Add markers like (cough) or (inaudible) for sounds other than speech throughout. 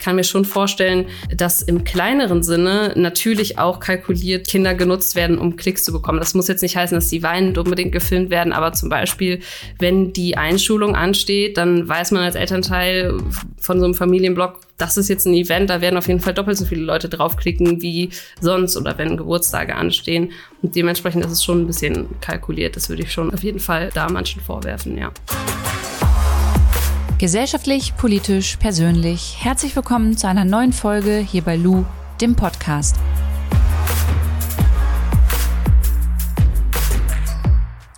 kann mir schon vorstellen, dass im kleineren Sinne natürlich auch kalkuliert Kinder genutzt werden, um Klicks zu bekommen. Das muss jetzt nicht heißen, dass die weinend unbedingt gefilmt werden, aber zum Beispiel, wenn die Einschulung ansteht, dann weiß man als Elternteil von so einem Familienblog, das ist jetzt ein Event, da werden auf jeden Fall doppelt so viele Leute draufklicken wie sonst oder wenn Geburtstage anstehen. Und dementsprechend ist es schon ein bisschen kalkuliert. Das würde ich schon auf jeden Fall da manchen vorwerfen, ja. Gesellschaftlich, politisch, persönlich. Herzlich willkommen zu einer neuen Folge hier bei Lou, dem Podcast.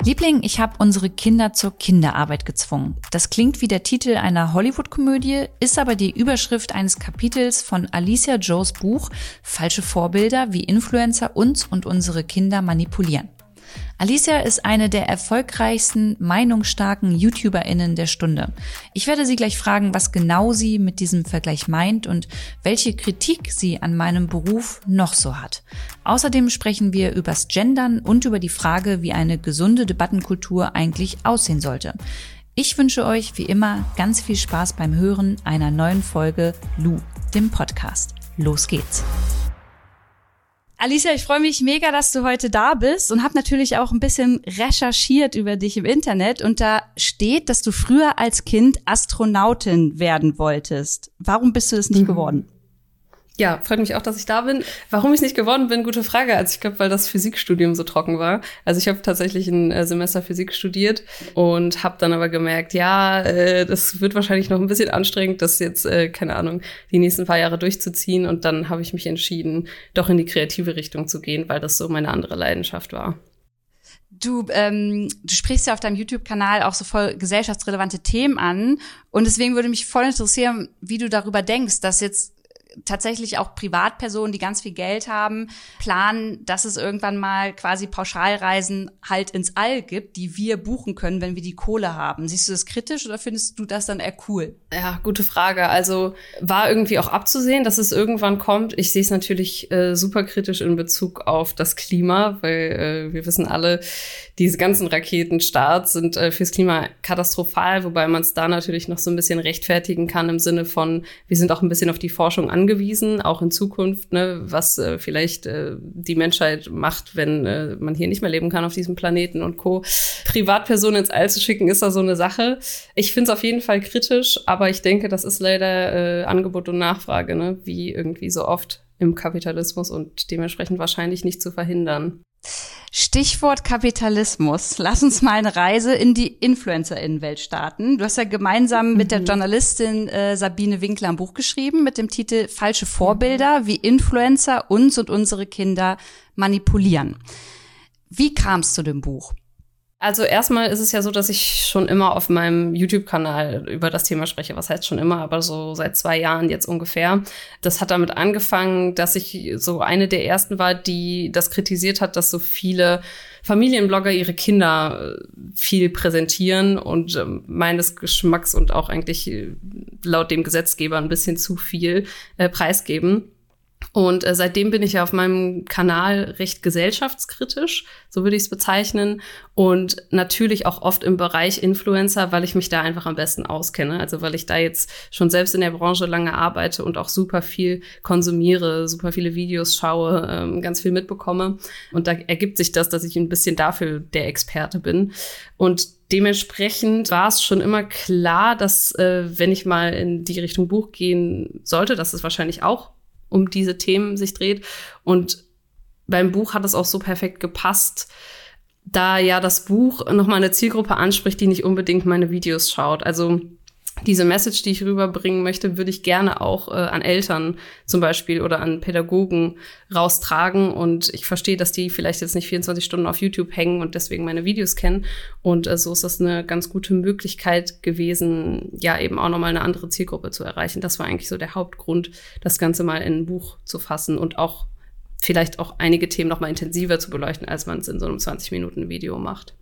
Liebling, ich habe unsere Kinder zur Kinderarbeit gezwungen. Das klingt wie der Titel einer Hollywood-Komödie, ist aber die Überschrift eines Kapitels von Alicia Joes Buch Falsche Vorbilder, wie Influencer uns und unsere Kinder manipulieren. Alicia ist eine der erfolgreichsten, meinungsstarken YouTuberInnen der Stunde. Ich werde sie gleich fragen, was genau sie mit diesem Vergleich meint und welche Kritik sie an meinem Beruf noch so hat. Außerdem sprechen wir übers Gendern und über die Frage, wie eine gesunde Debattenkultur eigentlich aussehen sollte. Ich wünsche euch wie immer ganz viel Spaß beim Hören einer neuen Folge Lu, dem Podcast. Los geht's! Alicia, ich freue mich mega, dass du heute da bist und habe natürlich auch ein bisschen recherchiert über dich im Internet und da steht, dass du früher als Kind Astronautin werden wolltest. Warum bist du das nicht mhm. geworden? Ja, freut mich auch, dass ich da bin. Warum ich nicht geworden bin, gute Frage. Also ich glaube, weil das Physikstudium so trocken war. Also ich habe tatsächlich ein äh, Semester Physik studiert und habe dann aber gemerkt, ja, äh, das wird wahrscheinlich noch ein bisschen anstrengend, das jetzt, äh, keine Ahnung, die nächsten paar Jahre durchzuziehen. Und dann habe ich mich entschieden, doch in die kreative Richtung zu gehen, weil das so meine andere Leidenschaft war. Du, ähm, du sprichst ja auf deinem YouTube-Kanal auch so voll gesellschaftsrelevante Themen an. Und deswegen würde mich voll interessieren, wie du darüber denkst, dass jetzt tatsächlich auch Privatpersonen, die ganz viel Geld haben, planen, dass es irgendwann mal quasi Pauschalreisen halt ins All gibt, die wir buchen können, wenn wir die Kohle haben. Siehst du das kritisch oder findest du das dann eher cool? Ja, gute Frage. Also war irgendwie auch abzusehen, dass es irgendwann kommt. Ich sehe es natürlich äh, super kritisch in Bezug auf das Klima, weil äh, wir wissen alle, diese ganzen Raketenstarts sind äh, fürs Klima katastrophal, wobei man es da natürlich noch so ein bisschen rechtfertigen kann im Sinne von, wir sind auch ein bisschen auf die Forschung angewiesen, auch in Zukunft, ne, was äh, vielleicht äh, die Menschheit macht, wenn äh, man hier nicht mehr leben kann auf diesem Planeten und Co. Privatpersonen ins All zu schicken, ist da so eine Sache. Ich finde es auf jeden Fall kritisch, aber ich denke, das ist leider äh, Angebot und Nachfrage, ne, wie irgendwie so oft im Kapitalismus und dementsprechend wahrscheinlich nicht zu verhindern. Stichwort Kapitalismus. Lass uns mal eine Reise in die Influencerinnenwelt starten. Du hast ja gemeinsam mhm. mit der mhm. Journalistin äh, Sabine Winkler ein Buch geschrieben mit dem Titel Falsche Vorbilder, wie Influencer uns und unsere Kinder manipulieren. Wie kam es zu dem Buch? Also erstmal ist es ja so, dass ich schon immer auf meinem YouTube-Kanal über das Thema spreche. Was heißt schon immer, aber so seit zwei Jahren jetzt ungefähr. Das hat damit angefangen, dass ich so eine der ersten war, die das kritisiert hat, dass so viele Familienblogger ihre Kinder äh, viel präsentieren und äh, meines Geschmacks und auch eigentlich äh, laut dem Gesetzgeber ein bisschen zu viel äh, preisgeben. Und äh, seitdem bin ich ja auf meinem Kanal recht gesellschaftskritisch, so würde ich es bezeichnen. Und natürlich auch oft im Bereich Influencer, weil ich mich da einfach am besten auskenne. Also weil ich da jetzt schon selbst in der Branche lange arbeite und auch super viel konsumiere, super viele Videos schaue, ähm, ganz viel mitbekomme. Und da ergibt sich das, dass ich ein bisschen dafür der Experte bin. Und dementsprechend war es schon immer klar, dass äh, wenn ich mal in die Richtung Buch gehen sollte, dass es wahrscheinlich auch um diese Themen sich dreht. Und beim Buch hat es auch so perfekt gepasst, da ja das Buch nochmal eine Zielgruppe anspricht, die nicht unbedingt meine Videos schaut. Also diese Message, die ich rüberbringen möchte, würde ich gerne auch äh, an Eltern zum Beispiel oder an Pädagogen raustragen. Und ich verstehe, dass die vielleicht jetzt nicht 24 Stunden auf YouTube hängen und deswegen meine Videos kennen. Und äh, so ist das eine ganz gute Möglichkeit gewesen, ja eben auch nochmal eine andere Zielgruppe zu erreichen. Das war eigentlich so der Hauptgrund, das Ganze mal in ein Buch zu fassen und auch vielleicht auch einige Themen nochmal intensiver zu beleuchten, als man es in so einem 20 Minuten Video macht.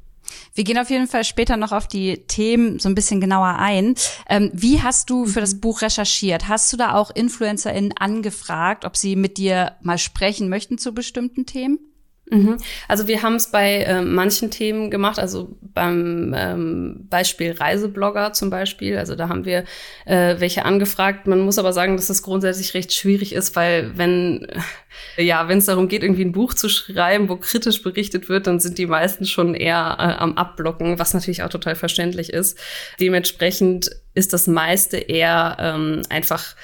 Wir gehen auf jeden Fall später noch auf die Themen so ein bisschen genauer ein. Ähm, wie hast du für das mhm. Buch recherchiert? Hast du da auch InfluencerInnen angefragt, ob sie mit dir mal sprechen möchten zu bestimmten Themen? Mhm. Also wir haben es bei äh, manchen Themen gemacht, also beim ähm, Beispiel Reiseblogger zum Beispiel. Also da haben wir äh, welche angefragt. Man muss aber sagen, dass das grundsätzlich recht schwierig ist, weil wenn äh, ja, wenn es darum geht, irgendwie ein Buch zu schreiben, wo kritisch berichtet wird, dann sind die meisten schon eher äh, am Abblocken, was natürlich auch total verständlich ist. Dementsprechend ist das meiste eher ähm, einfach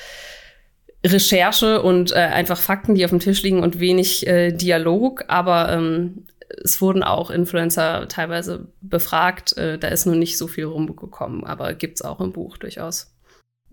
Recherche und äh, einfach Fakten, die auf dem Tisch liegen und wenig äh, Dialog. Aber ähm, es wurden auch Influencer teilweise befragt. Äh, da ist nur nicht so viel rumgekommen, aber gibt's auch im Buch durchaus.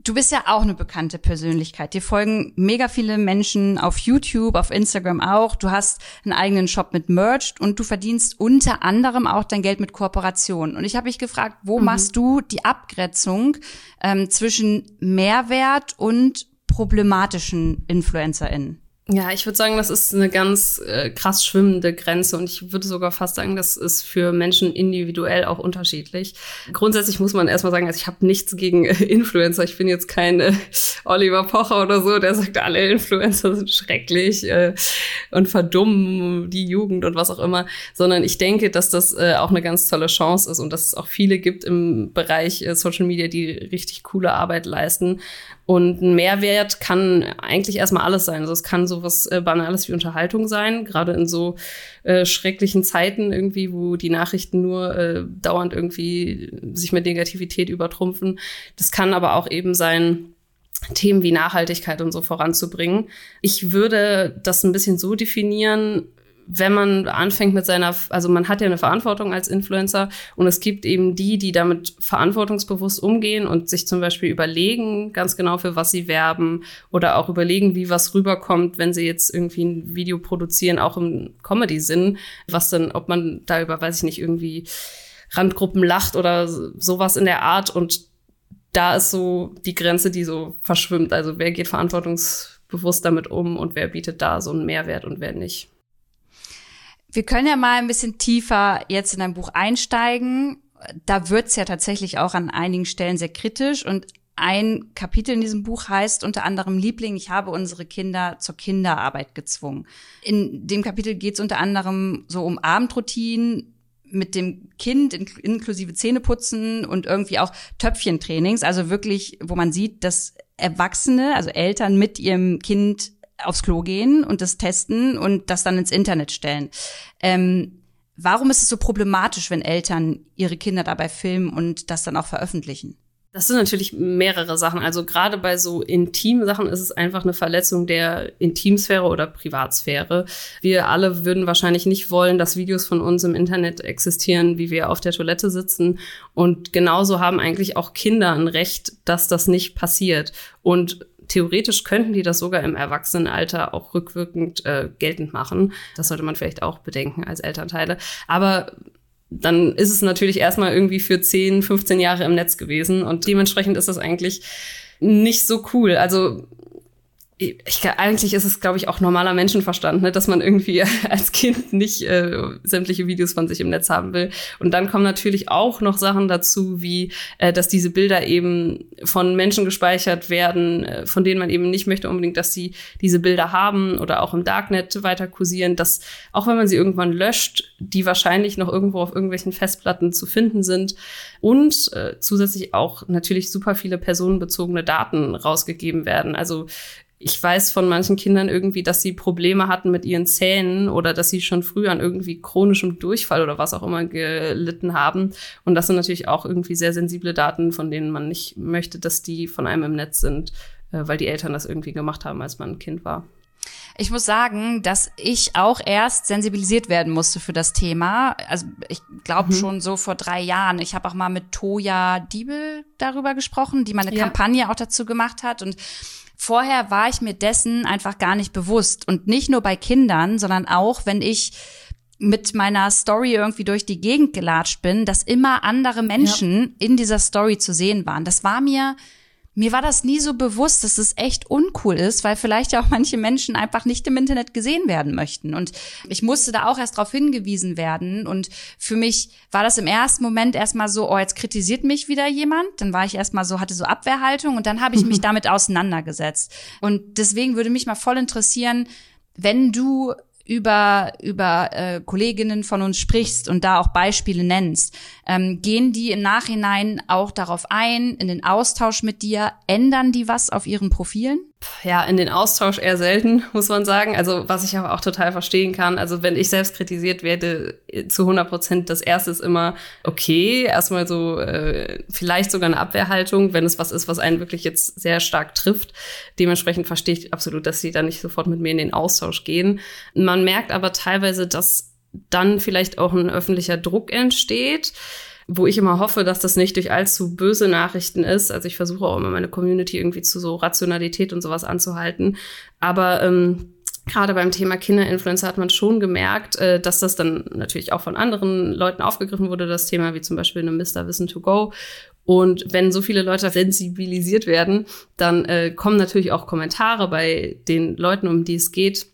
Du bist ja auch eine bekannte Persönlichkeit. Dir folgen mega viele Menschen auf YouTube, auf Instagram auch. Du hast einen eigenen Shop mit Merch und du verdienst unter anderem auch dein Geld mit Kooperationen. Und ich habe mich gefragt, wo mhm. machst du die Abgrenzung ähm, zwischen Mehrwert und problematischen InfluencerInnen? Ja, ich würde sagen, das ist eine ganz äh, krass schwimmende Grenze und ich würde sogar fast sagen, das ist für Menschen individuell auch unterschiedlich. Grundsätzlich muss man erstmal sagen, also ich habe nichts gegen äh, (laughs) Influencer. Ich bin jetzt kein äh, Oliver Pocher oder so, der sagt, alle Influencer sind schrecklich äh, und verdummen die Jugend und was auch immer, sondern ich denke, dass das äh, auch eine ganz tolle Chance ist und dass es auch viele gibt im Bereich äh, Social Media, die richtig coole Arbeit leisten. Und ein Mehrwert kann eigentlich erstmal alles sein. Also es kann sowas äh, Banales wie Unterhaltung sein, gerade in so äh, schrecklichen Zeiten irgendwie, wo die Nachrichten nur äh, dauernd irgendwie sich mit Negativität übertrumpfen. Das kann aber auch eben sein, Themen wie Nachhaltigkeit und so voranzubringen. Ich würde das ein bisschen so definieren, wenn man anfängt mit seiner, also man hat ja eine Verantwortung als Influencer und es gibt eben die, die damit verantwortungsbewusst umgehen und sich zum Beispiel überlegen, ganz genau für was sie werben oder auch überlegen, wie was rüberkommt, wenn sie jetzt irgendwie ein Video produzieren, auch im Comedy-Sinn, was dann, ob man da über, weiß ich nicht, irgendwie Randgruppen lacht oder sowas in der Art und da ist so die Grenze, die so verschwimmt. Also wer geht verantwortungsbewusst damit um und wer bietet da so einen Mehrwert und wer nicht. Wir können ja mal ein bisschen tiefer jetzt in dein Buch einsteigen. Da wird's ja tatsächlich auch an einigen Stellen sehr kritisch und ein Kapitel in diesem Buch heißt unter anderem Liebling, ich habe unsere Kinder zur Kinderarbeit gezwungen. In dem Kapitel geht's unter anderem so um Abendroutinen mit dem Kind inklusive Zähneputzen und irgendwie auch Töpfchentrainings, also wirklich, wo man sieht, dass Erwachsene, also Eltern mit ihrem Kind aufs Klo gehen und das testen und das dann ins Internet stellen. Ähm, warum ist es so problematisch, wenn Eltern ihre Kinder dabei filmen und das dann auch veröffentlichen? Das sind natürlich mehrere Sachen. Also gerade bei so intimen Sachen ist es einfach eine Verletzung der Intimsphäre oder Privatsphäre. Wir alle würden wahrscheinlich nicht wollen, dass Videos von uns im Internet existieren, wie wir auf der Toilette sitzen. Und genauso haben eigentlich auch Kinder ein Recht, dass das nicht passiert. Und theoretisch könnten die das sogar im Erwachsenenalter auch rückwirkend äh, geltend machen. Das sollte man vielleicht auch bedenken als Elternteile. Aber dann ist es natürlich erstmal irgendwie für 10, 15 Jahre im Netz gewesen und dementsprechend ist das eigentlich nicht so cool. Also ich, eigentlich ist es, glaube ich, auch normaler Menschenverstand, ne, dass man irgendwie (laughs) als Kind nicht äh, sämtliche Videos von sich im Netz haben will. Und dann kommen natürlich auch noch Sachen dazu, wie äh, dass diese Bilder eben von Menschen gespeichert werden, äh, von denen man eben nicht möchte unbedingt, dass sie diese Bilder haben oder auch im Darknet weiter kursieren, dass auch wenn man sie irgendwann löscht, die wahrscheinlich noch irgendwo auf irgendwelchen Festplatten zu finden sind und äh, zusätzlich auch natürlich super viele personenbezogene Daten rausgegeben werden. Also ich weiß von manchen Kindern irgendwie, dass sie Probleme hatten mit ihren Zähnen oder dass sie schon früh an irgendwie chronischem Durchfall oder was auch immer gelitten haben. Und das sind natürlich auch irgendwie sehr sensible Daten, von denen man nicht möchte, dass die von einem im Netz sind, äh, weil die Eltern das irgendwie gemacht haben, als man ein Kind war. Ich muss sagen, dass ich auch erst sensibilisiert werden musste für das Thema. Also ich glaube mhm. schon so vor drei Jahren. Ich habe auch mal mit Toja Diebel darüber gesprochen, die meine ja. Kampagne auch dazu gemacht hat. Und Vorher war ich mir dessen einfach gar nicht bewusst. Und nicht nur bei Kindern, sondern auch, wenn ich mit meiner Story irgendwie durch die Gegend gelatscht bin, dass immer andere Menschen ja. in dieser Story zu sehen waren. Das war mir mir war das nie so bewusst, dass es echt uncool ist, weil vielleicht ja auch manche Menschen einfach nicht im Internet gesehen werden möchten. Und ich musste da auch erst darauf hingewiesen werden. Und für mich war das im ersten Moment erstmal so, oh, jetzt kritisiert mich wieder jemand. Dann war ich erstmal so, hatte so Abwehrhaltung und dann habe ich mich (laughs) damit auseinandergesetzt. Und deswegen würde mich mal voll interessieren, wenn du über über äh, Kolleginnen von uns sprichst und da auch Beispiele nennst, ähm, gehen die im Nachhinein auch darauf ein, in den Austausch mit dir, ändern die was auf ihren Profilen? Ja, in den Austausch eher selten, (laughs) muss man sagen. Also was ich aber auch total verstehen kann. Also wenn ich selbst kritisiert werde, zu 100 Prozent, das erste ist immer okay. Erstmal so äh, vielleicht sogar eine Abwehrhaltung, wenn es was ist, was einen wirklich jetzt sehr stark trifft. Dementsprechend verstehe ich absolut, dass sie da nicht sofort mit mir in den Austausch gehen. Man merkt aber teilweise, dass dann vielleicht auch ein öffentlicher Druck entsteht wo ich immer hoffe, dass das nicht durch allzu böse Nachrichten ist. Also ich versuche auch immer meine Community irgendwie zu so Rationalität und sowas anzuhalten. Aber ähm, gerade beim Thema Kinderinfluencer hat man schon gemerkt, äh, dass das dann natürlich auch von anderen Leuten aufgegriffen wurde, das Thema, wie zum Beispiel eine Mr. Wissen to Go. Und wenn so viele Leute sensibilisiert werden, dann äh, kommen natürlich auch Kommentare bei den Leuten, um die es geht,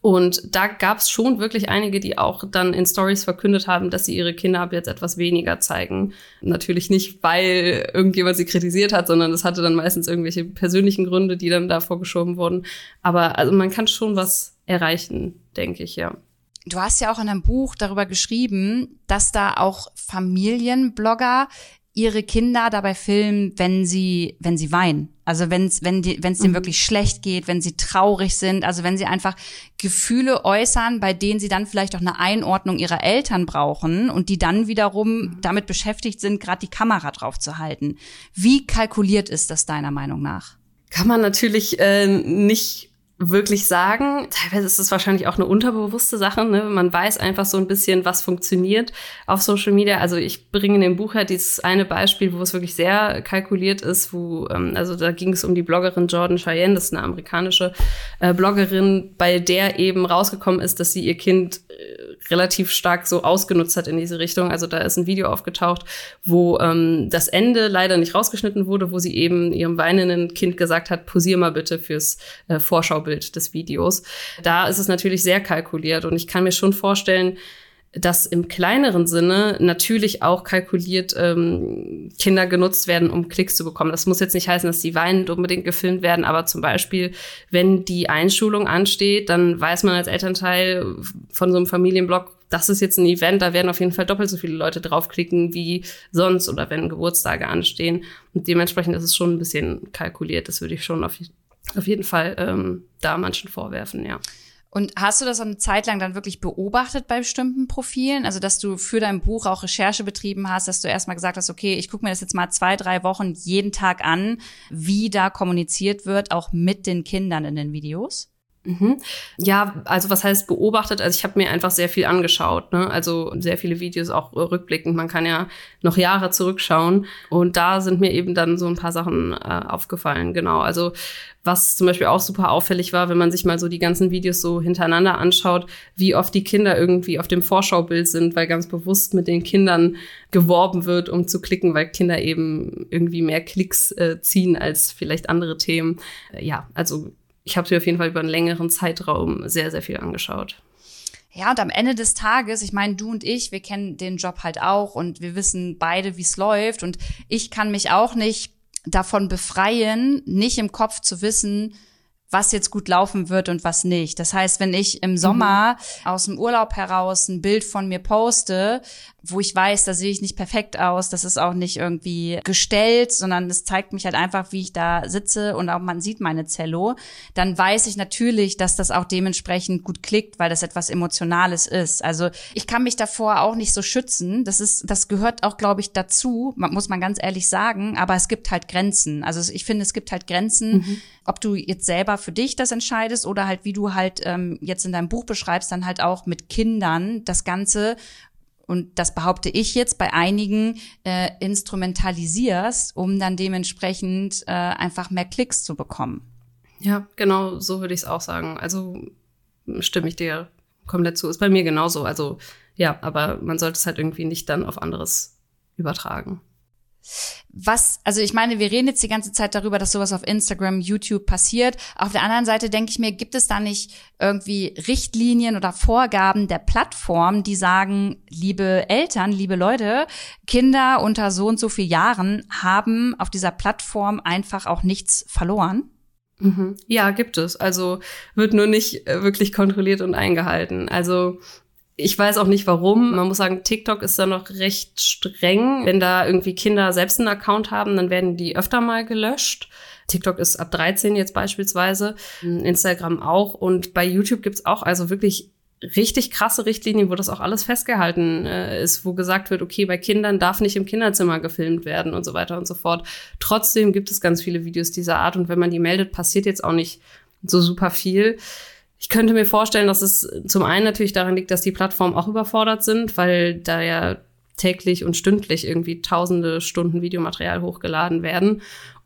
und da gab es schon wirklich einige, die auch dann in Stories verkündet haben, dass sie ihre Kinder ab jetzt etwas weniger zeigen. Natürlich nicht, weil irgendjemand sie kritisiert hat, sondern es hatte dann meistens irgendwelche persönlichen Gründe, die dann da vorgeschoben wurden. Aber also man kann schon was erreichen, denke ich, ja. Du hast ja auch in einem Buch darüber geschrieben, dass da auch Familienblogger ihre Kinder dabei filmen, wenn sie, wenn sie weinen. Also wenn's, wenn die, wenn es denen mhm. wirklich schlecht geht, wenn sie traurig sind, also wenn sie einfach Gefühle äußern, bei denen sie dann vielleicht auch eine Einordnung ihrer Eltern brauchen und die dann wiederum mhm. damit beschäftigt sind, gerade die Kamera drauf zu halten. Wie kalkuliert ist das deiner Meinung nach? Kann man natürlich äh, nicht wirklich sagen. Teilweise ist es wahrscheinlich auch eine unterbewusste Sache. Ne? Man weiß einfach so ein bisschen, was funktioniert auf Social Media. Also ich bringe in dem Buch ja dieses eine Beispiel, wo es wirklich sehr kalkuliert ist, wo, ähm, also da ging es um die Bloggerin Jordan Cheyenne, das ist eine amerikanische äh, Bloggerin, bei der eben rausgekommen ist, dass sie ihr Kind äh, relativ stark so ausgenutzt hat in diese Richtung. Also da ist ein Video aufgetaucht, wo ähm, das Ende leider nicht rausgeschnitten wurde, wo sie eben ihrem weinenden Kind gesagt hat, posier mal bitte fürs äh, Vorschaubild des Videos. Da ist es natürlich sehr kalkuliert und ich kann mir schon vorstellen, dass im kleineren Sinne natürlich auch kalkuliert ähm, Kinder genutzt werden, um Klicks zu bekommen. Das muss jetzt nicht heißen, dass die weinend unbedingt gefilmt werden, aber zum Beispiel, wenn die Einschulung ansteht, dann weiß man als Elternteil von so einem Familienblog, das ist jetzt ein Event, da werden auf jeden Fall doppelt so viele Leute draufklicken wie sonst oder wenn Geburtstage anstehen. Und dementsprechend ist es schon ein bisschen kalkuliert. Das würde ich schon auf, auf jeden Fall ähm, da manchen vorwerfen, ja. Und hast du das eine Zeit lang dann wirklich beobachtet bei bestimmten Profilen? Also, dass du für dein Buch auch Recherche betrieben hast, dass du erstmal gesagt hast, okay, ich gucke mir das jetzt mal zwei, drei Wochen jeden Tag an, wie da kommuniziert wird, auch mit den Kindern in den Videos? Mhm. Ja, also was heißt beobachtet? Also ich habe mir einfach sehr viel angeschaut, ne? Also sehr viele Videos auch rückblickend. Man kann ja noch Jahre zurückschauen und da sind mir eben dann so ein paar Sachen äh, aufgefallen. Genau. Also was zum Beispiel auch super auffällig war, wenn man sich mal so die ganzen Videos so hintereinander anschaut, wie oft die Kinder irgendwie auf dem Vorschaubild sind, weil ganz bewusst mit den Kindern geworben wird, um zu klicken, weil Kinder eben irgendwie mehr Klicks äh, ziehen als vielleicht andere Themen. Äh, ja, also ich habe sie auf jeden Fall über einen längeren Zeitraum sehr, sehr viel angeschaut. Ja, und am Ende des Tages, ich meine, du und ich, wir kennen den Job halt auch und wir wissen beide, wie es läuft. Und ich kann mich auch nicht davon befreien, nicht im Kopf zu wissen, was jetzt gut laufen wird und was nicht. Das heißt, wenn ich im Sommer mhm. aus dem Urlaub heraus ein Bild von mir poste, wo ich weiß, da sehe ich nicht perfekt aus, das ist auch nicht irgendwie gestellt, sondern es zeigt mich halt einfach, wie ich da sitze und auch man sieht meine Zello, dann weiß ich natürlich, dass das auch dementsprechend gut klickt, weil das etwas Emotionales ist. Also ich kann mich davor auch nicht so schützen. Das ist, das gehört auch, glaube ich, dazu, muss man ganz ehrlich sagen, aber es gibt halt Grenzen. Also ich finde, es gibt halt Grenzen, mhm. ob du jetzt selber für dich das entscheidest oder halt, wie du halt ähm, jetzt in deinem Buch beschreibst, dann halt auch mit Kindern das Ganze und das behaupte ich jetzt bei einigen, äh, instrumentalisierst, um dann dementsprechend äh, einfach mehr Klicks zu bekommen. Ja, genau, so würde ich es auch sagen. Also stimme ich dir komplett zu. Ist bei mir genauso. Also ja, aber man sollte es halt irgendwie nicht dann auf anderes übertragen. Was, also ich meine, wir reden jetzt die ganze Zeit darüber, dass sowas auf Instagram, YouTube passiert. Auf der anderen Seite denke ich mir, gibt es da nicht irgendwie Richtlinien oder Vorgaben der Plattform, die sagen, liebe Eltern, liebe Leute, Kinder unter so und so vier Jahren haben auf dieser Plattform einfach auch nichts verloren? Mhm. Ja, gibt es. Also wird nur nicht äh, wirklich kontrolliert und eingehalten. Also ich weiß auch nicht warum. Man muss sagen, TikTok ist da noch recht streng. Wenn da irgendwie Kinder selbst einen Account haben, dann werden die öfter mal gelöscht. TikTok ist ab 13 jetzt beispielsweise, Instagram auch. Und bei YouTube gibt's auch also wirklich richtig krasse Richtlinien, wo das auch alles festgehalten äh, ist, wo gesagt wird, okay, bei Kindern darf nicht im Kinderzimmer gefilmt werden und so weiter und so fort. Trotzdem gibt es ganz viele Videos dieser Art und wenn man die meldet, passiert jetzt auch nicht so super viel. Ich könnte mir vorstellen, dass es zum einen natürlich daran liegt, dass die Plattformen auch überfordert sind, weil da ja täglich und stündlich irgendwie tausende Stunden Videomaterial hochgeladen werden.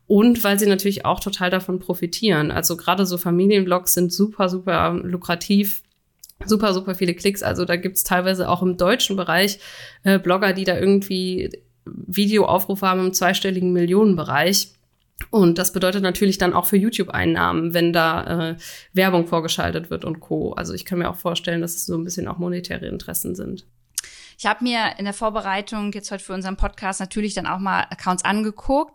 Und weil sie natürlich auch total davon profitieren. Also gerade so Familienvlogs sind super, super lukrativ super, super viele Klicks. Also da gibt's teilweise auch im deutschen Bereich äh, Blogger, die da irgendwie Videoaufrufe haben im zweistelligen Millionenbereich. Und das bedeutet natürlich dann auch für YouTube-Einnahmen, wenn da äh, Werbung vorgeschaltet wird und Co. Also ich kann mir auch vorstellen, dass es so ein bisschen auch monetäre Interessen sind. Ich habe mir in der Vorbereitung jetzt heute für unseren Podcast natürlich dann auch mal Accounts angeguckt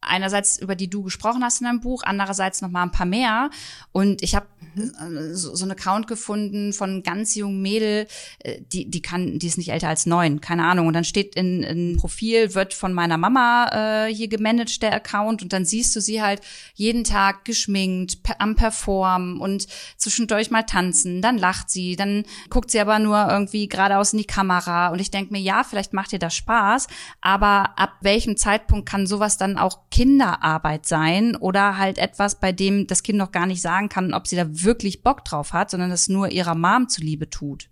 einerseits über die du gesprochen hast in deinem Buch, andererseits noch mal ein paar mehr. Und ich habe mhm. so, so einen Account gefunden von ganz jungen Mädel, äh, die die kann, die ist nicht älter als neun, keine Ahnung. Und dann steht in, in Profil wird von meiner Mama äh, hier gemanagt der Account und dann siehst du sie halt jeden Tag geschminkt, per, am Performen und zwischendurch mal tanzen. Dann lacht sie, dann guckt sie aber nur irgendwie geradeaus in die Kamera. Und ich denk mir, ja, vielleicht macht ihr das Spaß, aber ab welchem Zeitpunkt kann sowas dann auch Kinderarbeit sein oder halt etwas, bei dem das Kind noch gar nicht sagen kann, ob sie da wirklich Bock drauf hat, sondern das nur ihrer Mom zuliebe tut.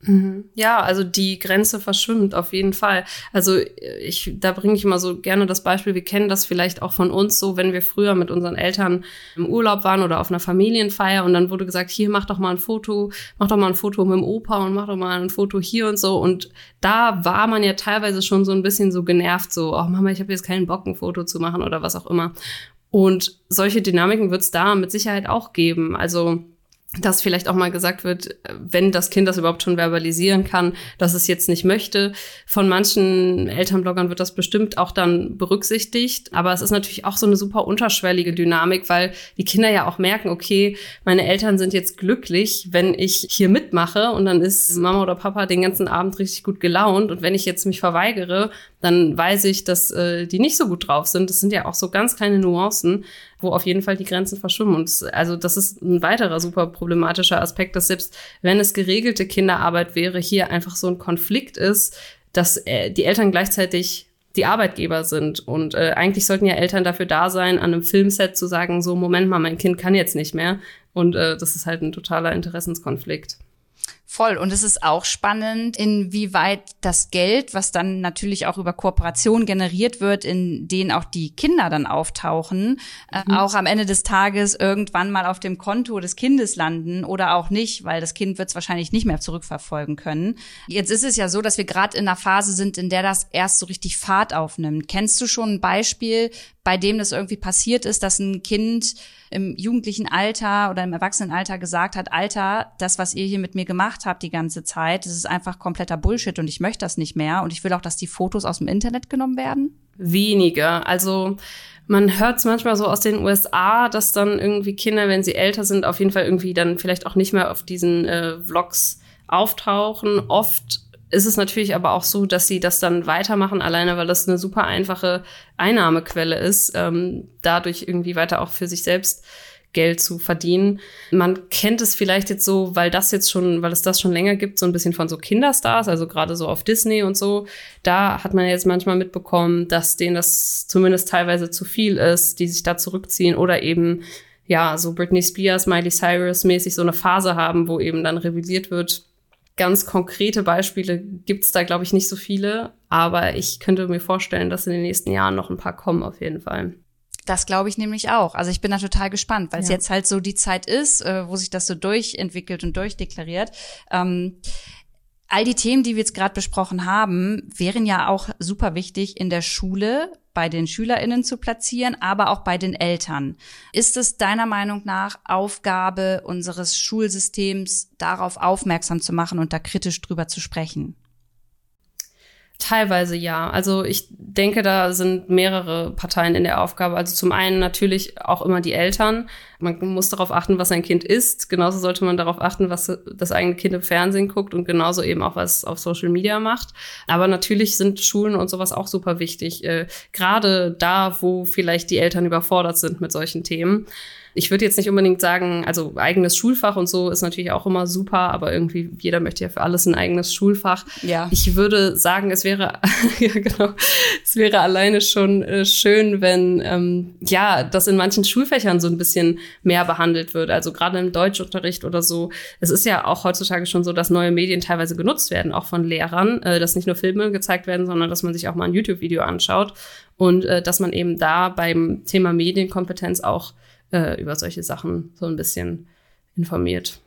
Mhm. Ja, also die Grenze verschwimmt auf jeden Fall. Also ich, da bringe ich immer so gerne das Beispiel, wir kennen das vielleicht auch von uns so, wenn wir früher mit unseren Eltern im Urlaub waren oder auf einer Familienfeier und dann wurde gesagt, hier mach doch mal ein Foto, mach doch mal ein Foto mit dem Opa und mach doch mal ein Foto hier und so. Und da war man ja teilweise schon so ein bisschen so genervt, so, oh Mama, ich habe jetzt keinen Bock, ein Foto zu machen oder was auch immer. Und solche Dynamiken wird es da mit Sicherheit auch geben. Also dass vielleicht auch mal gesagt wird, wenn das Kind das überhaupt schon verbalisieren kann, dass es jetzt nicht möchte. Von manchen Elternbloggern wird das bestimmt auch dann berücksichtigt. Aber es ist natürlich auch so eine super unterschwellige Dynamik, weil die Kinder ja auch merken, okay, meine Eltern sind jetzt glücklich, wenn ich hier mitmache und dann ist Mama oder Papa den ganzen Abend richtig gut gelaunt. Und wenn ich jetzt mich verweigere, dann weiß ich, dass äh, die nicht so gut drauf sind. Das sind ja auch so ganz kleine Nuancen wo auf jeden Fall die Grenzen verschwimmen. Und also das ist ein weiterer super problematischer Aspekt, dass selbst wenn es geregelte Kinderarbeit wäre, hier einfach so ein Konflikt ist, dass äh, die Eltern gleichzeitig die Arbeitgeber sind. Und äh, eigentlich sollten ja Eltern dafür da sein, an einem Filmset zu sagen, so, Moment mal, mein Kind kann jetzt nicht mehr. Und äh, das ist halt ein totaler Interessenskonflikt. Voll. Und es ist auch spannend, inwieweit das Geld, was dann natürlich auch über Kooperation generiert wird, in denen auch die Kinder dann auftauchen, äh, mhm. äh, auch am Ende des Tages irgendwann mal auf dem Konto des Kindes landen oder auch nicht, weil das Kind wird es wahrscheinlich nicht mehr zurückverfolgen können. Jetzt ist es ja so, dass wir gerade in einer Phase sind, in der das erst so richtig Fahrt aufnimmt. Kennst du schon ein Beispiel, bei dem das irgendwie passiert ist, dass ein Kind im jugendlichen Alter oder im Erwachsenenalter gesagt hat, Alter, das, was ihr hier mit mir gemacht habt die ganze Zeit, das ist einfach kompletter Bullshit und ich möchte das nicht mehr und ich will auch, dass die Fotos aus dem Internet genommen werden? Weniger. Also man hört es manchmal so aus den USA, dass dann irgendwie Kinder, wenn sie älter sind, auf jeden Fall irgendwie dann vielleicht auch nicht mehr auf diesen äh, Vlogs auftauchen. Oft ist es natürlich aber auch so, dass sie das dann weitermachen, alleine weil das eine super einfache Einnahmequelle ist, ähm, dadurch irgendwie weiter auch für sich selbst Geld zu verdienen. Man kennt es vielleicht jetzt so, weil das jetzt schon, weil es das schon länger gibt, so ein bisschen von so Kinderstars, also gerade so auf Disney und so. Da hat man jetzt manchmal mitbekommen, dass denen das zumindest teilweise zu viel ist, die sich da zurückziehen oder eben ja, so Britney Spears, Miley Cyrus mäßig so eine Phase haben, wo eben dann revidiert wird, ganz konkrete Beispiele gibt's da, glaube ich, nicht so viele. Aber ich könnte mir vorstellen, dass in den nächsten Jahren noch ein paar kommen, auf jeden Fall. Das glaube ich nämlich auch. Also ich bin da total gespannt, weil es ja. jetzt halt so die Zeit ist, äh, wo sich das so durchentwickelt und durchdeklariert. Ähm, all die Themen, die wir jetzt gerade besprochen haben, wären ja auch super wichtig in der Schule bei den SchülerInnen zu platzieren, aber auch bei den Eltern. Ist es deiner Meinung nach Aufgabe unseres Schulsystems, darauf aufmerksam zu machen und da kritisch drüber zu sprechen? Teilweise ja. Also ich denke, da sind mehrere Parteien in der Aufgabe. Also zum einen natürlich auch immer die Eltern. Man muss darauf achten, was sein Kind isst. Genauso sollte man darauf achten, was das eigene Kind im Fernsehen guckt und genauso eben auch, was auf Social Media macht. Aber natürlich sind Schulen und sowas auch super wichtig. Äh, Gerade da, wo vielleicht die Eltern überfordert sind mit solchen Themen. Ich würde jetzt nicht unbedingt sagen, also eigenes Schulfach und so ist natürlich auch immer super, aber irgendwie jeder möchte ja für alles ein eigenes Schulfach. Ja. Ich würde sagen, es wäre, (laughs) ja genau, es wäre alleine schon äh, schön, wenn ähm, ja, das in manchen Schulfächern so ein bisschen mehr behandelt wird. Also gerade im Deutschunterricht oder so. Es ist ja auch heutzutage schon so, dass neue Medien teilweise genutzt werden, auch von Lehrern, äh, dass nicht nur Filme gezeigt werden, sondern dass man sich auch mal ein YouTube-Video anschaut und äh, dass man eben da beim Thema Medienkompetenz auch äh, über solche Sachen so ein bisschen informiert.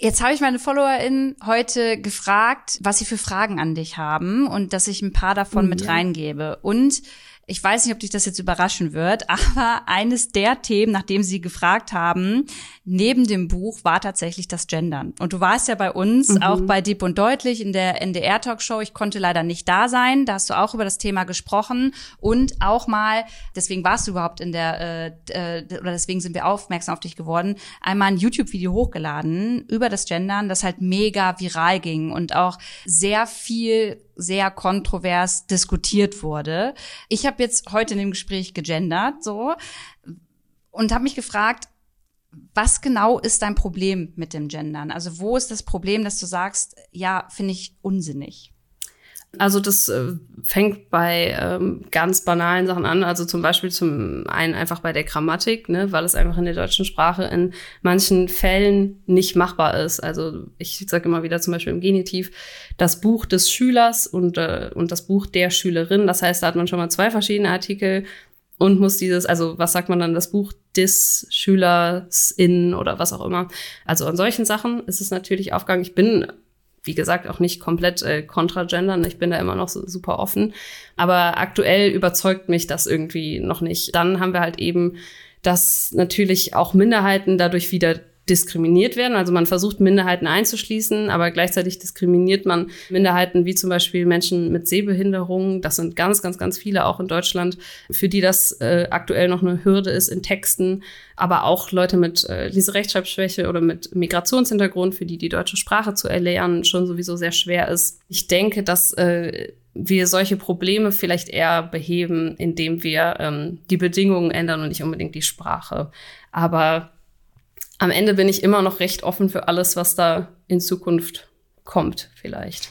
Jetzt habe ich meine FollowerInnen heute gefragt, was sie für Fragen an dich haben und dass ich ein paar davon mhm, mit reingebe. Und ich weiß nicht, ob dich das jetzt überraschen wird, (laughs) aber eines der Themen, nachdem Sie gefragt haben, neben dem Buch war tatsächlich das Gendern. Und du warst ja bei uns, mhm. auch bei Deep und Deutlich in der NDR-Talkshow. Ich konnte leider nicht da sein. Da hast du auch über das Thema gesprochen und auch mal, deswegen warst du überhaupt in der, äh, äh oder deswegen sind wir aufmerksam auf dich geworden, einmal ein YouTube-Video hochgeladen über das Gendern, das halt mega viral ging und auch sehr viel sehr kontrovers diskutiert wurde. Ich habe jetzt heute in dem Gespräch gegendert so und habe mich gefragt, was genau ist dein Problem mit dem Gendern? Also wo ist das Problem, dass du sagst, ja, finde ich unsinnig? Also das äh, fängt bei ähm, ganz banalen Sachen an, also zum Beispiel zum einen einfach bei der Grammatik, ne, weil es einfach in der deutschen Sprache in manchen Fällen nicht machbar ist. Also ich sage immer wieder zum Beispiel im Genitiv das Buch des Schülers und, äh, und das Buch der Schülerin. Das heißt, da hat man schon mal zwei verschiedene Artikel und muss dieses, also was sagt man dann, das Buch des Schülers in oder was auch immer. Also an solchen Sachen ist es natürlich Aufgang. Ich bin wie gesagt, auch nicht komplett äh, kontra-gendern. Ich bin da immer noch so, super offen. Aber aktuell überzeugt mich das irgendwie noch nicht. Dann haben wir halt eben, dass natürlich auch Minderheiten dadurch wieder diskriminiert werden. Also man versucht Minderheiten einzuschließen, aber gleichzeitig diskriminiert man Minderheiten wie zum Beispiel Menschen mit Sehbehinderungen. Das sind ganz, ganz, ganz viele auch in Deutschland, für die das äh, aktuell noch eine Hürde ist in Texten. Aber auch Leute mit äh, Leserechtschreibschwäche oder mit Migrationshintergrund, für die die deutsche Sprache zu erlernen schon sowieso sehr schwer ist. Ich denke, dass äh, wir solche Probleme vielleicht eher beheben, indem wir ähm, die Bedingungen ändern und nicht unbedingt die Sprache. Aber am Ende bin ich immer noch recht offen für alles, was da in Zukunft kommt, vielleicht.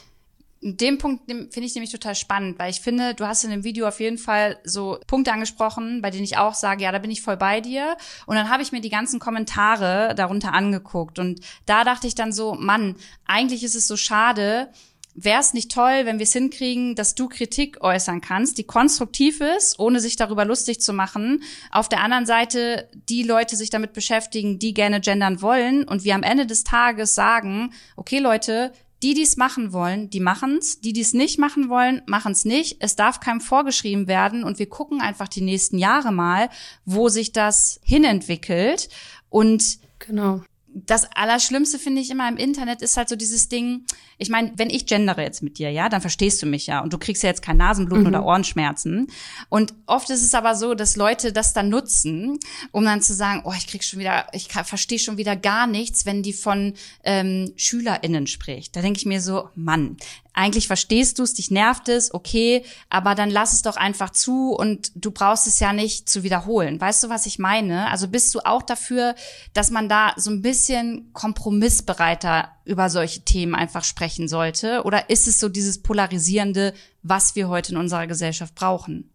Den Punkt finde ich nämlich total spannend, weil ich finde, du hast in dem Video auf jeden Fall so Punkte angesprochen, bei denen ich auch sage, ja, da bin ich voll bei dir. Und dann habe ich mir die ganzen Kommentare darunter angeguckt und da dachte ich dann so, Mann, eigentlich ist es so schade, wäre es nicht toll, wenn wir es hinkriegen, dass du Kritik äußern kannst, die konstruktiv ist, ohne sich darüber lustig zu machen. Auf der anderen Seite die Leute sich damit beschäftigen, die gerne gendern wollen und wir am Ende des Tages sagen, okay Leute, die, die es machen wollen, die machen's. Die, die es nicht machen wollen, machen's nicht. Es darf keinem vorgeschrieben werden und wir gucken einfach die nächsten Jahre mal, wo sich das hinentwickelt. Und genau das Allerschlimmste finde ich immer im Internet ist halt so dieses Ding, ich meine, wenn ich gendere jetzt mit dir, ja, dann verstehst du mich ja und du kriegst ja jetzt kein Nasenbluten mhm. oder Ohrenschmerzen. Und oft ist es aber so, dass Leute das dann nutzen, um dann zu sagen, oh, ich krieg schon wieder, ich verstehe schon wieder gar nichts, wenn die von ähm, SchülerInnen spricht. Da denke ich mir so, Mann, eigentlich verstehst du es, dich nervt es, okay, aber dann lass es doch einfach zu und du brauchst es ja nicht zu wiederholen. Weißt du, was ich meine? Also bist du auch dafür, dass man da so ein bisschen kompromissbereiter über solche Themen einfach sprechen sollte? Oder ist es so dieses polarisierende, was wir heute in unserer Gesellschaft brauchen?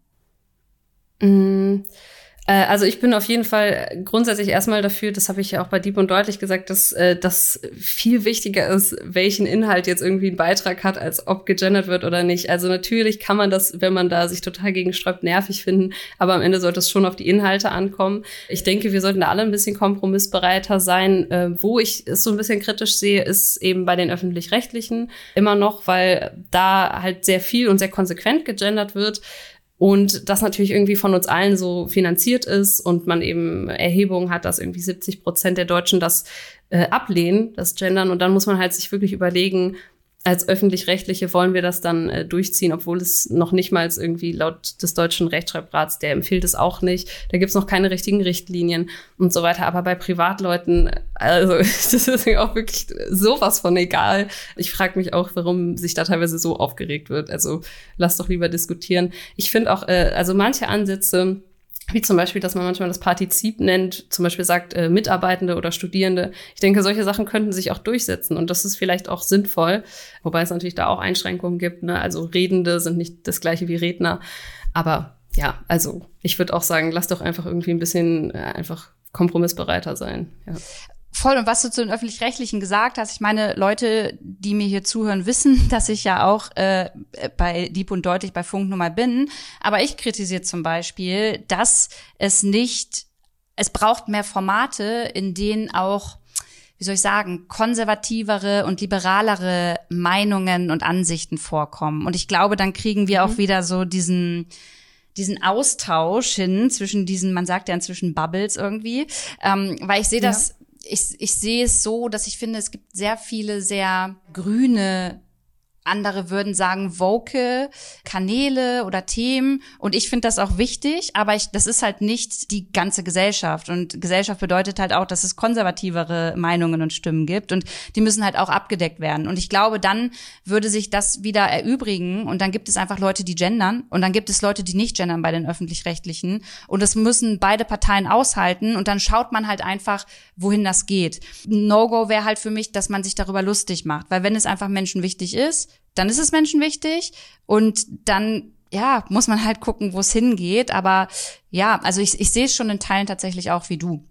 Mm. Äh, also ich bin auf jeden Fall grundsätzlich erstmal dafür, das habe ich ja auch bei Dieb und deutlich gesagt, dass äh, das viel wichtiger ist, welchen Inhalt jetzt irgendwie ein Beitrag hat, als ob gegendert wird oder nicht. Also natürlich kann man das, wenn man da sich total gegen sträubt, nervig finden, aber am Ende sollte es schon auf die Inhalte ankommen. Ich denke, wir sollten da alle ein bisschen kompromissbereiter sein. Äh, wo ich es so ein bisschen kritisch sehe, ist eben bei den öffentlich-rechtlichen immer noch, weil da halt sehr viel und sehr konsequent gegendert wird und das natürlich irgendwie von uns allen so finanziert ist und man eben Erhebungen hat, dass irgendwie 70 Prozent der Deutschen das äh, ablehnen, das Gendern. Und dann muss man halt sich wirklich überlegen, als öffentlich-rechtliche wollen wir das dann äh, durchziehen, obwohl es noch nicht mal irgendwie laut des deutschen Rechtschreibrats, der empfiehlt es auch nicht. Da gibt's noch keine richtigen Richtlinien und so weiter. Aber bei Privatleuten, also (laughs) das ist mir auch wirklich sowas von egal. Ich frage mich auch, warum sich da teilweise so aufgeregt wird. Also lass doch lieber diskutieren. Ich finde auch, äh, also manche Ansätze, wie zum Beispiel, dass man manchmal das Partizip nennt, zum Beispiel sagt äh, Mitarbeitende oder Studierende. Ich denke, solche Sachen könnten sich auch durchsetzen und das ist vielleicht auch sinnvoll, wobei es natürlich da auch Einschränkungen gibt. Ne? Also Redende sind nicht das gleiche wie Redner, aber ja, also ich würde auch sagen, lass doch einfach irgendwie ein bisschen äh, einfach kompromissbereiter sein. Ja. Voll. Und was du zu den öffentlich-rechtlichen gesagt hast, ich meine, Leute, die mir hier zuhören, wissen, (laughs) dass ich ja auch äh, bei Dieb und Deutlich bei Funk nun mal bin. Aber ich kritisiere zum Beispiel, dass es nicht, es braucht mehr Formate, in denen auch wie soll ich sagen, konservativere und liberalere Meinungen und Ansichten vorkommen. Und ich glaube, dann kriegen wir mhm. auch wieder so diesen, diesen Austausch hin zwischen diesen, man sagt ja inzwischen Bubbles irgendwie, ähm, weil ich sehe das ich, ich sehe es so, dass ich finde, es gibt sehr viele sehr grüne andere würden sagen vocal Kanäle oder Themen. Und ich finde das auch wichtig, aber ich, das ist halt nicht die ganze Gesellschaft. Und Gesellschaft bedeutet halt auch, dass es konservativere Meinungen und Stimmen gibt. Und die müssen halt auch abgedeckt werden. Und ich glaube, dann würde sich das wieder erübrigen. Und dann gibt es einfach Leute, die gendern. Und dann gibt es Leute, die nicht gendern bei den öffentlich-rechtlichen. Und das müssen beide Parteien aushalten. Und dann schaut man halt einfach, wohin das geht. No-Go wäre halt für mich, dass man sich darüber lustig macht, weil wenn es einfach Menschen wichtig ist, dann ist es Menschen wichtig und dann ja, muss man halt gucken, wo es hingeht. Aber ja, also ich, ich sehe es schon in Teilen tatsächlich auch wie du.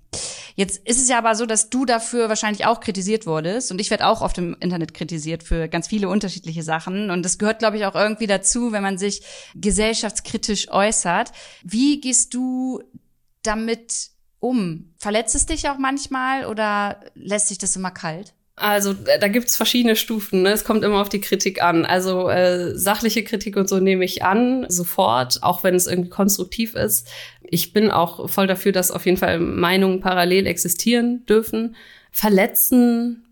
Jetzt ist es ja aber so, dass du dafür wahrscheinlich auch kritisiert wurdest und ich werde auch oft im Internet kritisiert für ganz viele unterschiedliche Sachen und das gehört, glaube ich, auch irgendwie dazu, wenn man sich gesellschaftskritisch äußert. Wie gehst du damit um? Verletzt es dich auch manchmal oder lässt sich das immer kalt? Also da gibt's verschiedene Stufen. Ne? Es kommt immer auf die Kritik an. Also äh, sachliche Kritik und so nehme ich an, sofort, auch wenn es irgendwie konstruktiv ist. Ich bin auch voll dafür, dass auf jeden Fall Meinungen parallel existieren dürfen. Verletzen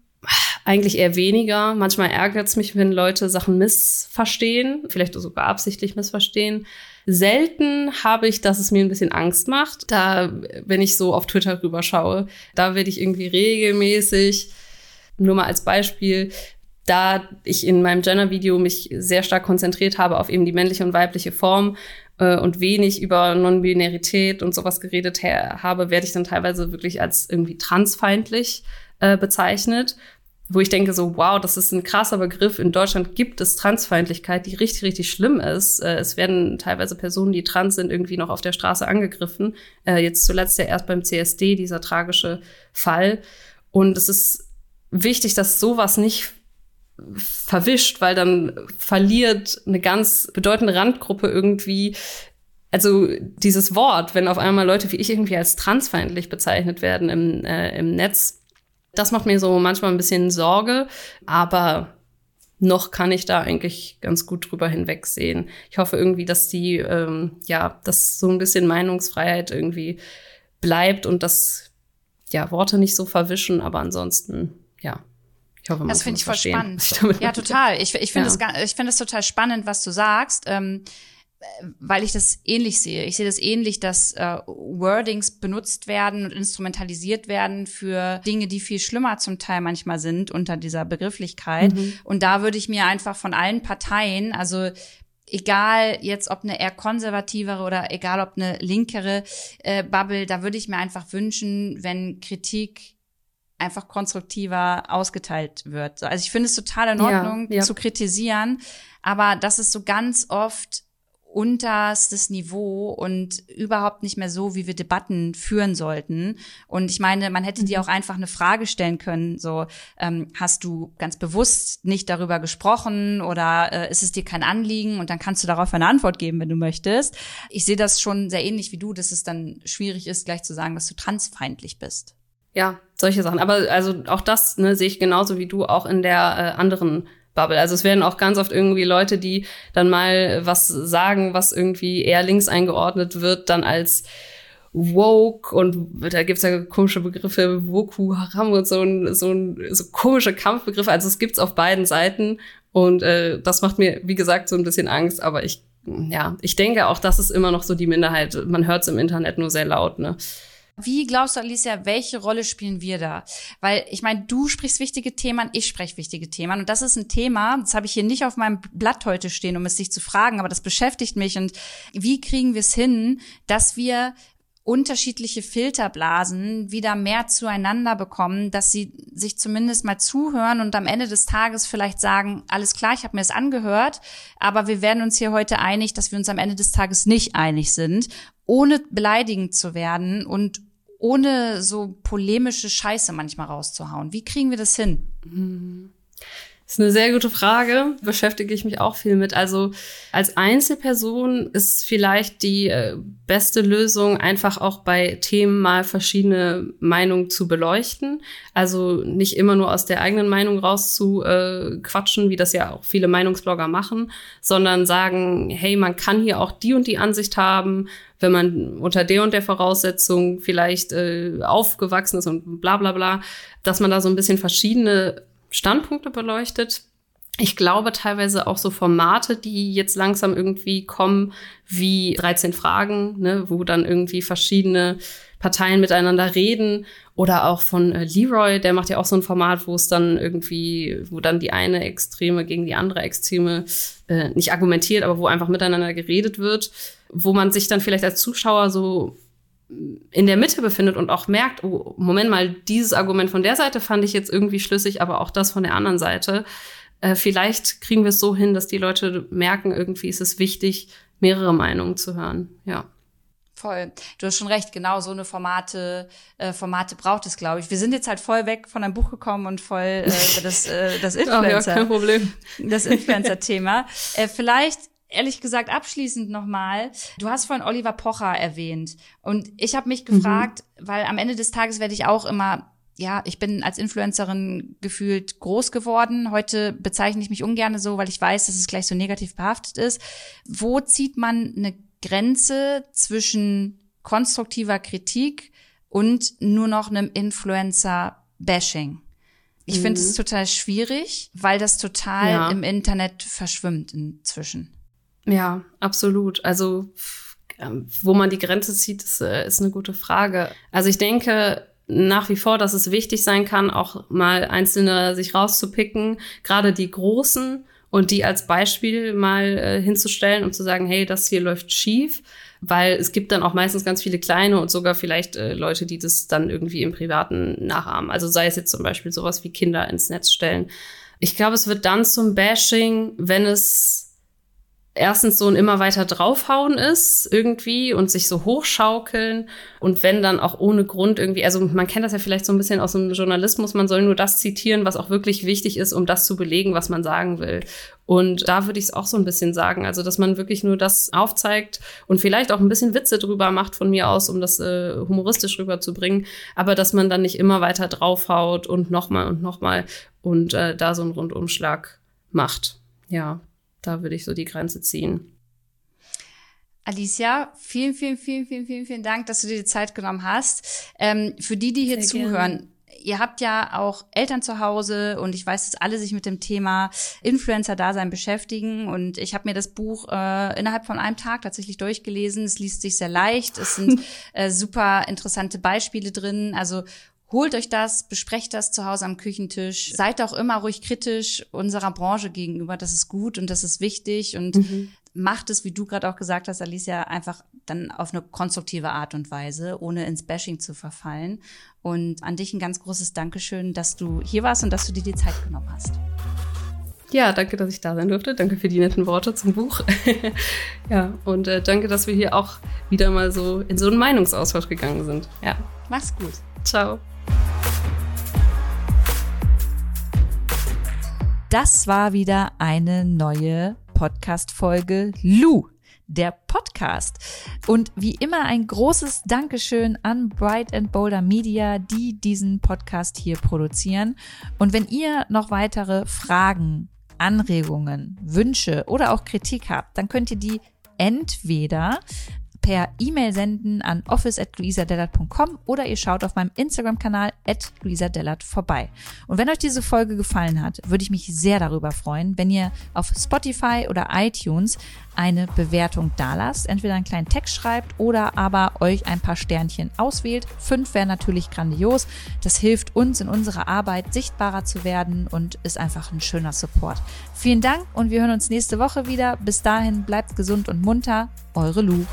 eigentlich eher weniger. Manchmal ärgert's mich, wenn Leute Sachen missverstehen, vielleicht sogar absichtlich missverstehen. Selten habe ich, dass es mir ein bisschen Angst macht. Da, wenn ich so auf Twitter rüberschaue, da werde ich irgendwie regelmäßig nur mal als Beispiel, da ich in meinem Gender-Video mich sehr stark konzentriert habe auf eben die männliche und weibliche Form äh, und wenig über Non-Binarität und sowas geredet habe, werde ich dann teilweise wirklich als irgendwie transfeindlich äh, bezeichnet. Wo ich denke so, wow, das ist ein krasser Begriff. In Deutschland gibt es Transfeindlichkeit, die richtig, richtig schlimm ist. Äh, es werden teilweise Personen, die trans sind, irgendwie noch auf der Straße angegriffen. Äh, jetzt zuletzt ja erst beim CSD, dieser tragische Fall. Und es ist wichtig, dass sowas nicht verwischt, weil dann verliert eine ganz bedeutende Randgruppe irgendwie also dieses Wort, wenn auf einmal Leute wie ich irgendwie als transfeindlich bezeichnet werden im, äh, im Netz, das macht mir so manchmal ein bisschen Sorge, aber noch kann ich da eigentlich ganz gut drüber hinwegsehen. Ich hoffe irgendwie, dass die, ähm, ja, dass so ein bisschen Meinungsfreiheit irgendwie bleibt und dass ja Worte nicht so verwischen, aber ansonsten ja. Ich hoffe, man das finde ich voll spannend. (laughs) Ja, total. Ich, ich finde es ich finde es total spannend, was du sagst. Ähm, weil ich das ähnlich sehe. Ich sehe das ähnlich, dass äh, Wordings benutzt werden und instrumentalisiert werden für Dinge, die viel schlimmer zum Teil manchmal sind unter dieser Begrifflichkeit. Mhm. Und da würde ich mir einfach von allen Parteien, also egal jetzt ob eine eher konservativere oder egal ob eine linkere äh, Bubble, da würde ich mir einfach wünschen, wenn Kritik einfach konstruktiver ausgeteilt wird. Also ich finde es total in Ordnung ja, ja. zu kritisieren, aber das ist so ganz oft unterstes Niveau und überhaupt nicht mehr so, wie wir Debatten führen sollten. Und ich meine, man hätte dir mhm. auch einfach eine Frage stellen können, so ähm, hast du ganz bewusst nicht darüber gesprochen oder äh, ist es dir kein Anliegen und dann kannst du darauf eine Antwort geben, wenn du möchtest. Ich sehe das schon sehr ähnlich wie du, dass es dann schwierig ist, gleich zu sagen, dass du transfeindlich bist. Ja, solche Sachen. Aber also auch das ne, sehe ich genauso wie du auch in der äh, anderen Bubble. Also es werden auch ganz oft irgendwie Leute, die dann mal was sagen, was irgendwie eher links eingeordnet wird, dann als woke und da gibt's ja komische Begriffe, Woku, Haram und so, ein, so, ein, so komische Kampfbegriffe. Also es gibt's auf beiden Seiten Und äh, das macht mir, wie gesagt, so ein bisschen Angst, aber ich, ja, ich denke auch, das ist immer noch so die Minderheit. Man hört es im Internet nur sehr laut, ne? Wie glaubst du, Alicia, welche Rolle spielen wir da? Weil ich meine, du sprichst wichtige Themen, ich spreche wichtige Themen. Und das ist ein Thema, das habe ich hier nicht auf meinem Blatt heute stehen, um es sich zu fragen, aber das beschäftigt mich. Und wie kriegen wir es hin, dass wir unterschiedliche Filterblasen wieder mehr zueinander bekommen, dass sie sich zumindest mal zuhören und am Ende des Tages vielleicht sagen, alles klar, ich habe mir es angehört, aber wir werden uns hier heute einig, dass wir uns am Ende des Tages nicht einig sind, ohne beleidigend zu werden und ohne so polemische Scheiße manchmal rauszuhauen. Wie kriegen wir das hin? Mhm. Das ist eine sehr gute Frage, beschäftige ich mich auch viel mit. Also als Einzelperson ist vielleicht die äh, beste Lösung, einfach auch bei Themen mal verschiedene Meinungen zu beleuchten. Also nicht immer nur aus der eigenen Meinung raus zu äh, quatschen, wie das ja auch viele Meinungsblogger machen, sondern sagen, hey, man kann hier auch die und die Ansicht haben, wenn man unter der und der Voraussetzung vielleicht äh, aufgewachsen ist und bla bla bla, dass man da so ein bisschen verschiedene Standpunkte beleuchtet. Ich glaube teilweise auch so Formate, die jetzt langsam irgendwie kommen, wie 13 Fragen, ne, wo dann irgendwie verschiedene Parteien miteinander reden. Oder auch von äh, Leroy, der macht ja auch so ein Format, wo es dann irgendwie, wo dann die eine Extreme gegen die andere Extreme äh, nicht argumentiert, aber wo einfach miteinander geredet wird, wo man sich dann vielleicht als Zuschauer so in der Mitte befindet und auch merkt, oh, Moment mal, dieses Argument von der Seite fand ich jetzt irgendwie schlüssig, aber auch das von der anderen Seite. Äh, vielleicht kriegen wir es so hin, dass die Leute merken, irgendwie ist es wichtig, mehrere Meinungen zu hören. Ja. Voll. Du hast schon recht, genau so eine Formate, äh, Formate braucht es, glaube ich. Wir sind jetzt halt voll weg von einem Buch gekommen und voll äh, das, äh, das Influencer. (laughs) Ach ja, kein Problem. Das Influencer-Thema. äh, vielleicht ehrlich gesagt abschließend nochmal, du hast vorhin Oliver Pocher erwähnt und ich habe mich gefragt, mhm. weil am Ende des Tages werde ich auch immer ja, ich bin als Influencerin gefühlt groß geworden. Heute bezeichne ich mich ungern so, weil ich weiß, dass es gleich so negativ behaftet ist. Wo zieht man eine Grenze zwischen konstruktiver Kritik und nur noch einem Influencer-Bashing? Ich mhm. finde es total schwierig, weil das total ja. im Internet verschwimmt inzwischen. Ja, absolut. Also ähm, wo man die Grenze zieht, ist, äh, ist eine gute Frage. Also ich denke nach wie vor, dass es wichtig sein kann, auch mal einzelne sich rauszupicken, gerade die großen und die als Beispiel mal äh, hinzustellen und zu sagen, hey, das hier läuft schief, weil es gibt dann auch meistens ganz viele kleine und sogar vielleicht äh, Leute, die das dann irgendwie im Privaten nachahmen. Also sei es jetzt zum Beispiel sowas wie Kinder ins Netz stellen. Ich glaube, es wird dann zum Bashing, wenn es erstens so ein immer weiter draufhauen ist irgendwie und sich so hochschaukeln und wenn dann auch ohne Grund irgendwie, also man kennt das ja vielleicht so ein bisschen aus dem Journalismus, man soll nur das zitieren, was auch wirklich wichtig ist, um das zu belegen, was man sagen will. Und da würde ich es auch so ein bisschen sagen, also dass man wirklich nur das aufzeigt und vielleicht auch ein bisschen Witze drüber macht von mir aus, um das äh, humoristisch rüberzubringen, aber dass man dann nicht immer weiter draufhaut und nochmal und nochmal und äh, da so einen Rundumschlag macht. Ja. Da würde ich so die Grenze ziehen. Alicia, vielen, vielen, vielen, vielen, vielen, vielen Dank, dass du dir die Zeit genommen hast. Ähm, für die, die hier Sehr zuhören, gerne. ihr habt ja auch Eltern zu Hause und ich weiß, dass alle sich mit dem Thema Influencer-Dasein beschäftigen und ich habe mir das Buch äh, innerhalb von einem Tag tatsächlich durchgelesen. Es liest sich sehr leicht, es sind (laughs) äh, super interessante Beispiele drin. Also Holt euch das, besprecht das zu Hause am Küchentisch. Seid auch immer ruhig kritisch unserer Branche gegenüber. Das ist gut und das ist wichtig und mhm. macht es, wie du gerade auch gesagt hast, Alicia, einfach dann auf eine konstruktive Art und Weise, ohne ins Bashing zu verfallen. Und an dich ein ganz großes Dankeschön, dass du hier warst und dass du dir die Zeit genommen hast. Ja, danke, dass ich da sein durfte. Danke für die netten Worte zum Buch. (laughs) ja, und äh, danke, dass wir hier auch wieder mal so in so einen Meinungsaustausch gegangen sind. Ja. Mach's gut. Ciao. Das war wieder eine neue Podcast-Folge Lu der Podcast. Und wie immer ein großes Dankeschön an Bright and Boulder Media, die diesen Podcast hier produzieren. Und wenn ihr noch weitere Fragen, Anregungen, Wünsche oder auch Kritik habt, dann könnt ihr die entweder per E-Mail senden an office.luisadellert.com oder ihr schaut auf meinem Instagram-Kanal at luisadellert vorbei. Und wenn euch diese Folge gefallen hat, würde ich mich sehr darüber freuen, wenn ihr auf Spotify oder iTunes eine Bewertung dalasst, entweder einen kleinen Text schreibt oder aber euch ein paar Sternchen auswählt. Fünf wäre natürlich grandios. Das hilft uns in unserer Arbeit sichtbarer zu werden und ist einfach ein schöner Support. Vielen Dank und wir hören uns nächste Woche wieder. Bis dahin bleibt gesund und munter. Eure Lu.